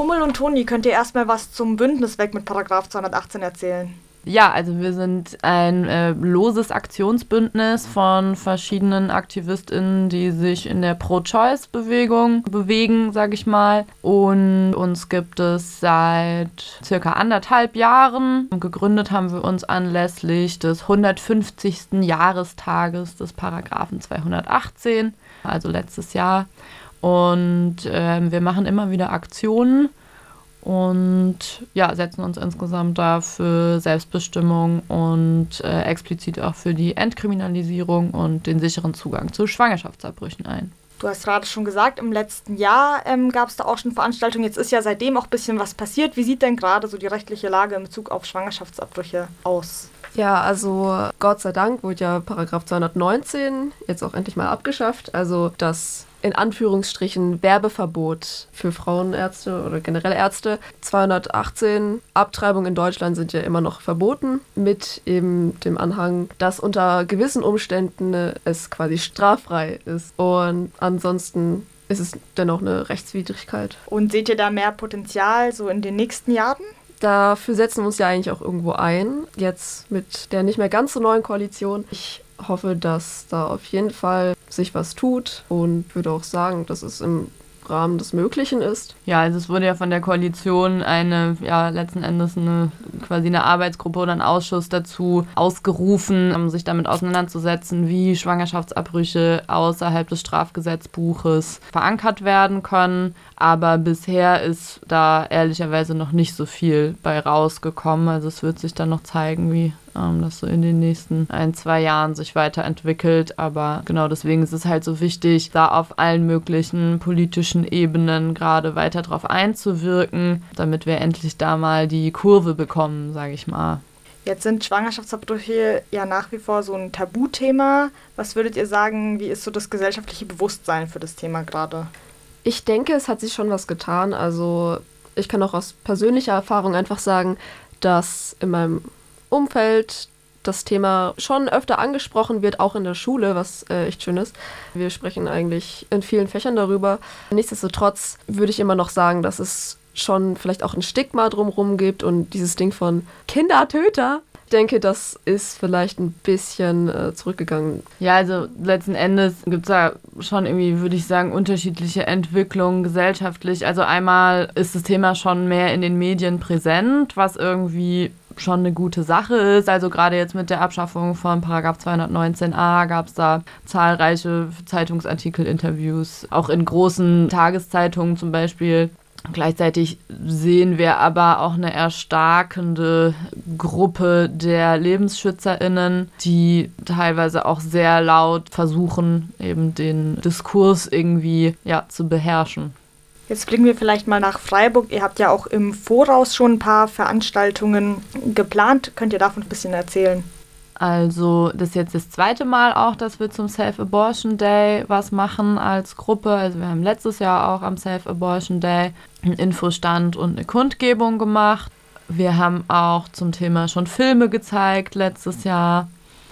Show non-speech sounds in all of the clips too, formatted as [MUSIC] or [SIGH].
Hummel und Toni, könnt ihr erstmal was zum Bündnis weg mit Paragraph 218 erzählen? Ja, also wir sind ein äh, loses Aktionsbündnis von verschiedenen AktivistInnen, die sich in der Pro-Choice-Bewegung bewegen, sage ich mal. Und uns gibt es seit circa anderthalb Jahren. Gegründet haben wir uns anlässlich des 150. Jahrestages des Paragraphen 218, also letztes Jahr. Und äh, wir machen immer wieder Aktionen und ja, setzen uns insgesamt da für Selbstbestimmung und äh, explizit auch für die Entkriminalisierung und den sicheren Zugang zu Schwangerschaftsabbrüchen ein. Du hast gerade schon gesagt, im letzten Jahr ähm, gab es da auch schon Veranstaltungen. Jetzt ist ja seitdem auch ein bisschen was passiert. Wie sieht denn gerade so die rechtliche Lage in Bezug auf Schwangerschaftsabbrüche aus? Ja, also Gott sei Dank wurde ja Paragraph 219 jetzt auch endlich mal abgeschafft. Also das in Anführungsstrichen Werbeverbot für Frauenärzte oder generell Ärzte. 218 Abtreibungen in Deutschland sind ja immer noch verboten, mit eben dem Anhang, dass unter gewissen Umständen es quasi straffrei ist. Und ansonsten ist es dennoch eine Rechtswidrigkeit. Und seht ihr da mehr Potenzial so in den nächsten Jahren? Dafür setzen wir uns ja eigentlich auch irgendwo ein, jetzt mit der nicht mehr ganz so neuen Koalition. Ich hoffe, dass da auf jeden Fall sich was tut und würde auch sagen, dass es im Rahmen des Möglichen ist. Ja, also es wurde ja von der Koalition eine, ja, letzten Endes eine quasi eine Arbeitsgruppe oder ein Ausschuss dazu ausgerufen, um sich damit auseinanderzusetzen, wie Schwangerschaftsabbrüche außerhalb des Strafgesetzbuches verankert werden können. Aber bisher ist da ehrlicherweise noch nicht so viel bei rausgekommen. Also es wird sich dann noch zeigen, wie ähm, das so in den nächsten ein, zwei Jahren sich weiterentwickelt. Aber genau deswegen ist es halt so wichtig, da auf allen möglichen politischen Ebenen gerade weiter drauf einzuwirken, damit wir endlich da mal die Kurve bekommen, sage ich mal. Jetzt sind Schwangerschaftsabbrüche ja nach wie vor so ein Tabuthema. Was würdet ihr sagen, wie ist so das gesellschaftliche Bewusstsein für das Thema gerade? Ich denke, es hat sich schon was getan. Also ich kann auch aus persönlicher Erfahrung einfach sagen, dass in meinem Umfeld das Thema schon öfter angesprochen wird, auch in der Schule, was äh, echt schön ist. Wir sprechen eigentlich in vielen Fächern darüber. Nichtsdestotrotz würde ich immer noch sagen, dass es schon vielleicht auch ein Stigma drumherum gibt und dieses Ding von Kindertöter denke, das ist vielleicht ein bisschen äh, zurückgegangen. Ja, also letzten Endes gibt es da schon irgendwie, würde ich sagen, unterschiedliche Entwicklungen gesellschaftlich. Also einmal ist das Thema schon mehr in den Medien präsent, was irgendwie schon eine gute Sache ist. Also gerade jetzt mit der Abschaffung von Paragraph 219a gab es da zahlreiche Zeitungsartikel, Interviews, auch in großen Tageszeitungen zum Beispiel Gleichzeitig sehen wir aber auch eine erstarkende Gruppe der LebensschützerInnen, die teilweise auch sehr laut versuchen, eben den Diskurs irgendwie ja, zu beherrschen. Jetzt blicken wir vielleicht mal nach Freiburg. Ihr habt ja auch im Voraus schon ein paar Veranstaltungen geplant. Könnt ihr davon ein bisschen erzählen? Also das ist jetzt das zweite Mal auch, dass wir zum Self-Abortion Day was machen als Gruppe. Also wir haben letztes Jahr auch am Self-Abortion Day einen Infostand und eine Kundgebung gemacht. Wir haben auch zum Thema schon Filme gezeigt letztes Jahr.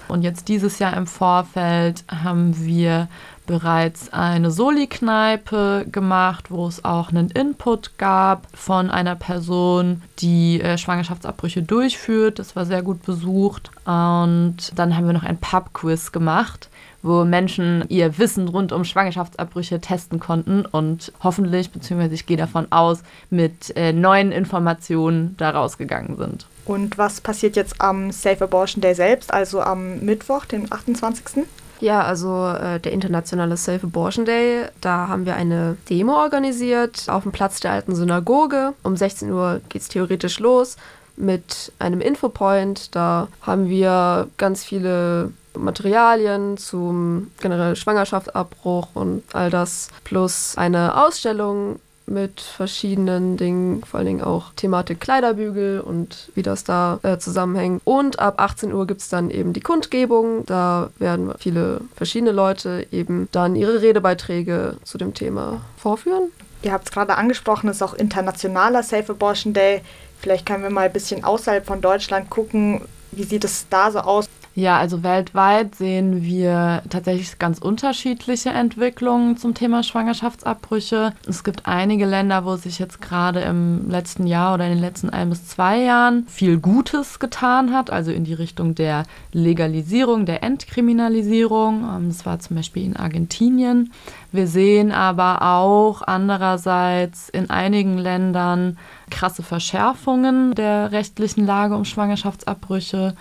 Und jetzt dieses Jahr im Vorfeld haben wir bereits eine Soli-Kneipe gemacht, wo es auch einen Input gab von einer Person, die äh, Schwangerschaftsabbrüche durchführt. Das war sehr gut besucht. Und dann haben wir noch ein Pub-Quiz gemacht wo Menschen ihr Wissen rund um Schwangerschaftsabbrüche testen konnten und hoffentlich, beziehungsweise ich gehe davon aus, mit äh, neuen Informationen daraus gegangen sind. Und was passiert jetzt am Safe Abortion Day selbst, also am Mittwoch, den 28.? Ja, also äh, der internationale Safe Abortion Day, da haben wir eine Demo organisiert auf dem Platz der alten Synagoge. Um 16 Uhr geht es theoretisch los mit einem Infopoint. Da haben wir ganz viele Materialien zum generell Schwangerschaftsabbruch und all das, plus eine Ausstellung mit verschiedenen Dingen, vor allen Dingen auch Thematik Kleiderbügel und wie das da äh, zusammenhängt. Und ab 18 Uhr gibt es dann eben die Kundgebung. Da werden viele verschiedene Leute eben dann ihre Redebeiträge zu dem Thema vorführen. Ihr habt es gerade angesprochen, es ist auch internationaler Safe Abortion Day. Vielleicht können wir mal ein bisschen außerhalb von Deutschland gucken, wie sieht es da so aus? Ja, also weltweit sehen wir tatsächlich ganz unterschiedliche Entwicklungen zum Thema Schwangerschaftsabbrüche. Es gibt einige Länder, wo sich jetzt gerade im letzten Jahr oder in den letzten ein bis zwei Jahren viel Gutes getan hat, also in die Richtung der Legalisierung, der Entkriminalisierung. Ähm, das war zum Beispiel in Argentinien. Wir sehen aber auch andererseits in einigen Ländern krasse Verschärfungen der rechtlichen Lage um Schwangerschaftsabbrüche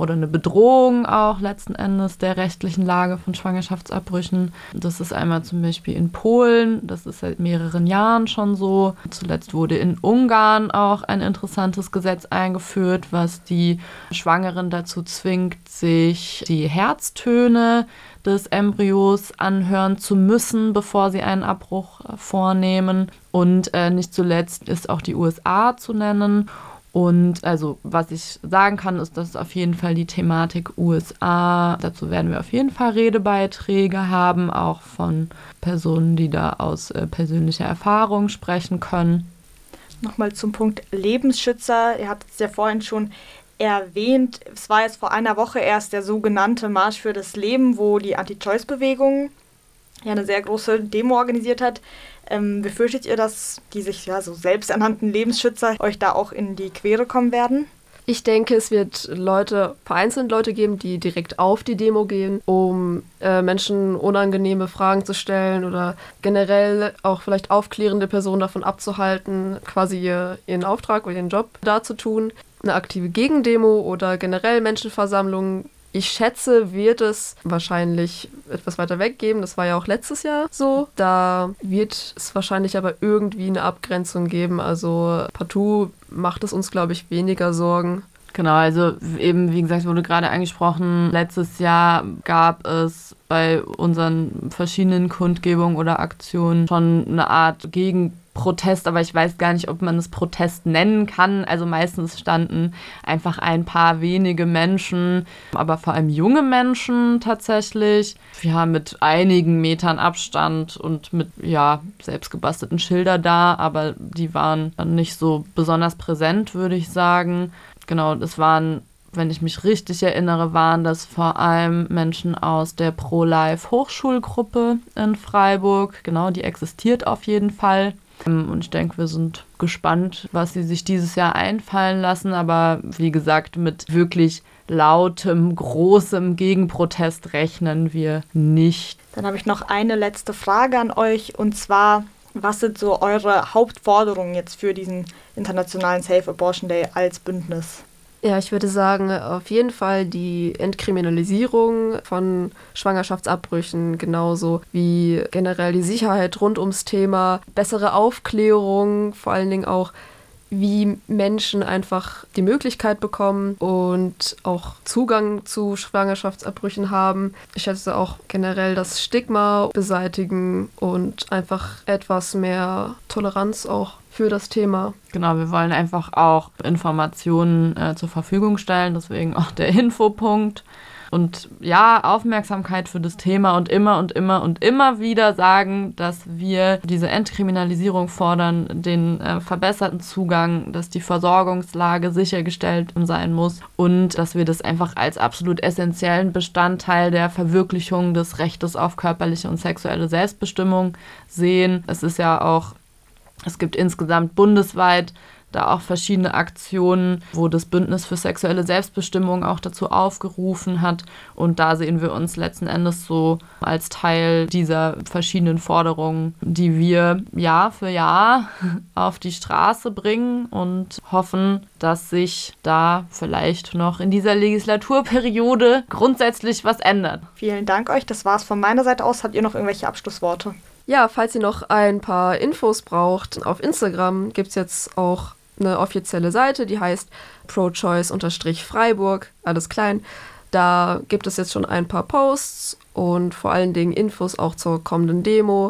oder eine Bedrohung auch letzten Endes der rechtlichen Lage von Schwangerschaftsabbrüchen. Das ist einmal zum Beispiel in Polen, das ist seit mehreren Jahren schon so. Zuletzt wurde in Ungarn auch ein interessantes Gesetz eingeführt, was die Schwangeren dazu zwingt, sich die Herztöne des Embryos anhören zu müssen, bevor sie einen Abbruch vornehmen. Und äh, nicht zuletzt ist auch die USA zu nennen. Und also, was ich sagen kann, ist, dass auf jeden Fall die Thematik USA, dazu werden wir auf jeden Fall Redebeiträge haben, auch von Personen, die da aus äh, persönlicher Erfahrung sprechen können. Nochmal zum Punkt Lebensschützer. Ihr habt es ja vorhin schon erwähnt. Es war jetzt vor einer Woche erst der sogenannte Marsch für das Leben, wo die Anti-Choice-Bewegung ja eine sehr große Demo organisiert hat. Ähm, befürchtet ihr, dass die sich ja so selbsternannten Lebensschützer euch da auch in die Quere kommen werden? Ich denke, es wird Leute, vereinzelt Leute geben, die direkt auf die Demo gehen, um äh, Menschen unangenehme Fragen zu stellen oder generell auch vielleicht aufklärende Personen davon abzuhalten, quasi ihr, ihren Auftrag oder ihren Job da zu tun. Eine aktive Gegendemo oder generell Menschenversammlungen ich schätze, wird es wahrscheinlich etwas weiter weg geben. Das war ja auch letztes Jahr so. Da wird es wahrscheinlich aber irgendwie eine Abgrenzung geben. Also partout macht es uns, glaube ich, weniger Sorgen. Genau, also eben, wie gesagt, wurde gerade angesprochen, letztes Jahr gab es bei unseren verschiedenen Kundgebungen oder Aktionen schon eine Art Gegen Protest, aber ich weiß gar nicht, ob man es Protest nennen kann. Also meistens standen einfach ein paar wenige Menschen, aber vor allem junge Menschen tatsächlich. Ja, mit einigen Metern Abstand und mit, ja, selbstgebastelten Schilder da, aber die waren nicht so besonders präsent, würde ich sagen. Genau, es waren wenn ich mich richtig erinnere, waren das vor allem Menschen aus der Pro-Life Hochschulgruppe in Freiburg. Genau, die existiert auf jeden Fall. Und ich denke, wir sind gespannt, was sie sich dieses Jahr einfallen lassen. Aber wie gesagt, mit wirklich lautem, großem Gegenprotest rechnen wir nicht. Dann habe ich noch eine letzte Frage an euch und zwar, was sind so eure Hauptforderungen jetzt für diesen internationalen Safe Abortion Day als Bündnis? Ja, ich würde sagen, auf jeden Fall die Entkriminalisierung von Schwangerschaftsabbrüchen, genauso wie generell die Sicherheit rund ums Thema, bessere Aufklärung, vor allen Dingen auch wie Menschen einfach die Möglichkeit bekommen und auch Zugang zu Schwangerschaftsabbrüchen haben. Ich schätze auch generell das Stigma beseitigen und einfach etwas mehr Toleranz auch für das Thema. Genau, wir wollen einfach auch Informationen äh, zur Verfügung stellen, deswegen auch der Infopunkt. Und ja, Aufmerksamkeit für das Thema und immer und immer und immer wieder sagen, dass wir diese Entkriminalisierung fordern, den äh, verbesserten Zugang, dass die Versorgungslage sichergestellt sein muss und dass wir das einfach als absolut essentiellen Bestandteil der Verwirklichung des Rechtes auf körperliche und sexuelle Selbstbestimmung sehen. Es ist ja auch es gibt insgesamt bundesweit da auch verschiedene Aktionen, wo das Bündnis für sexuelle Selbstbestimmung auch dazu aufgerufen hat. Und da sehen wir uns letzten Endes so als Teil dieser verschiedenen Forderungen, die wir Jahr für Jahr [LAUGHS] auf die Straße bringen und hoffen, dass sich da vielleicht noch in dieser Legislaturperiode grundsätzlich was ändert. Vielen Dank euch. Das war es von meiner Seite aus. Habt ihr noch irgendwelche Abschlussworte? Ja, falls ihr noch ein paar Infos braucht, auf Instagram gibt es jetzt auch eine offizielle Seite, die heißt prochoice-freiburg, alles klein. Da gibt es jetzt schon ein paar Posts und vor allen Dingen Infos auch zur kommenden Demo.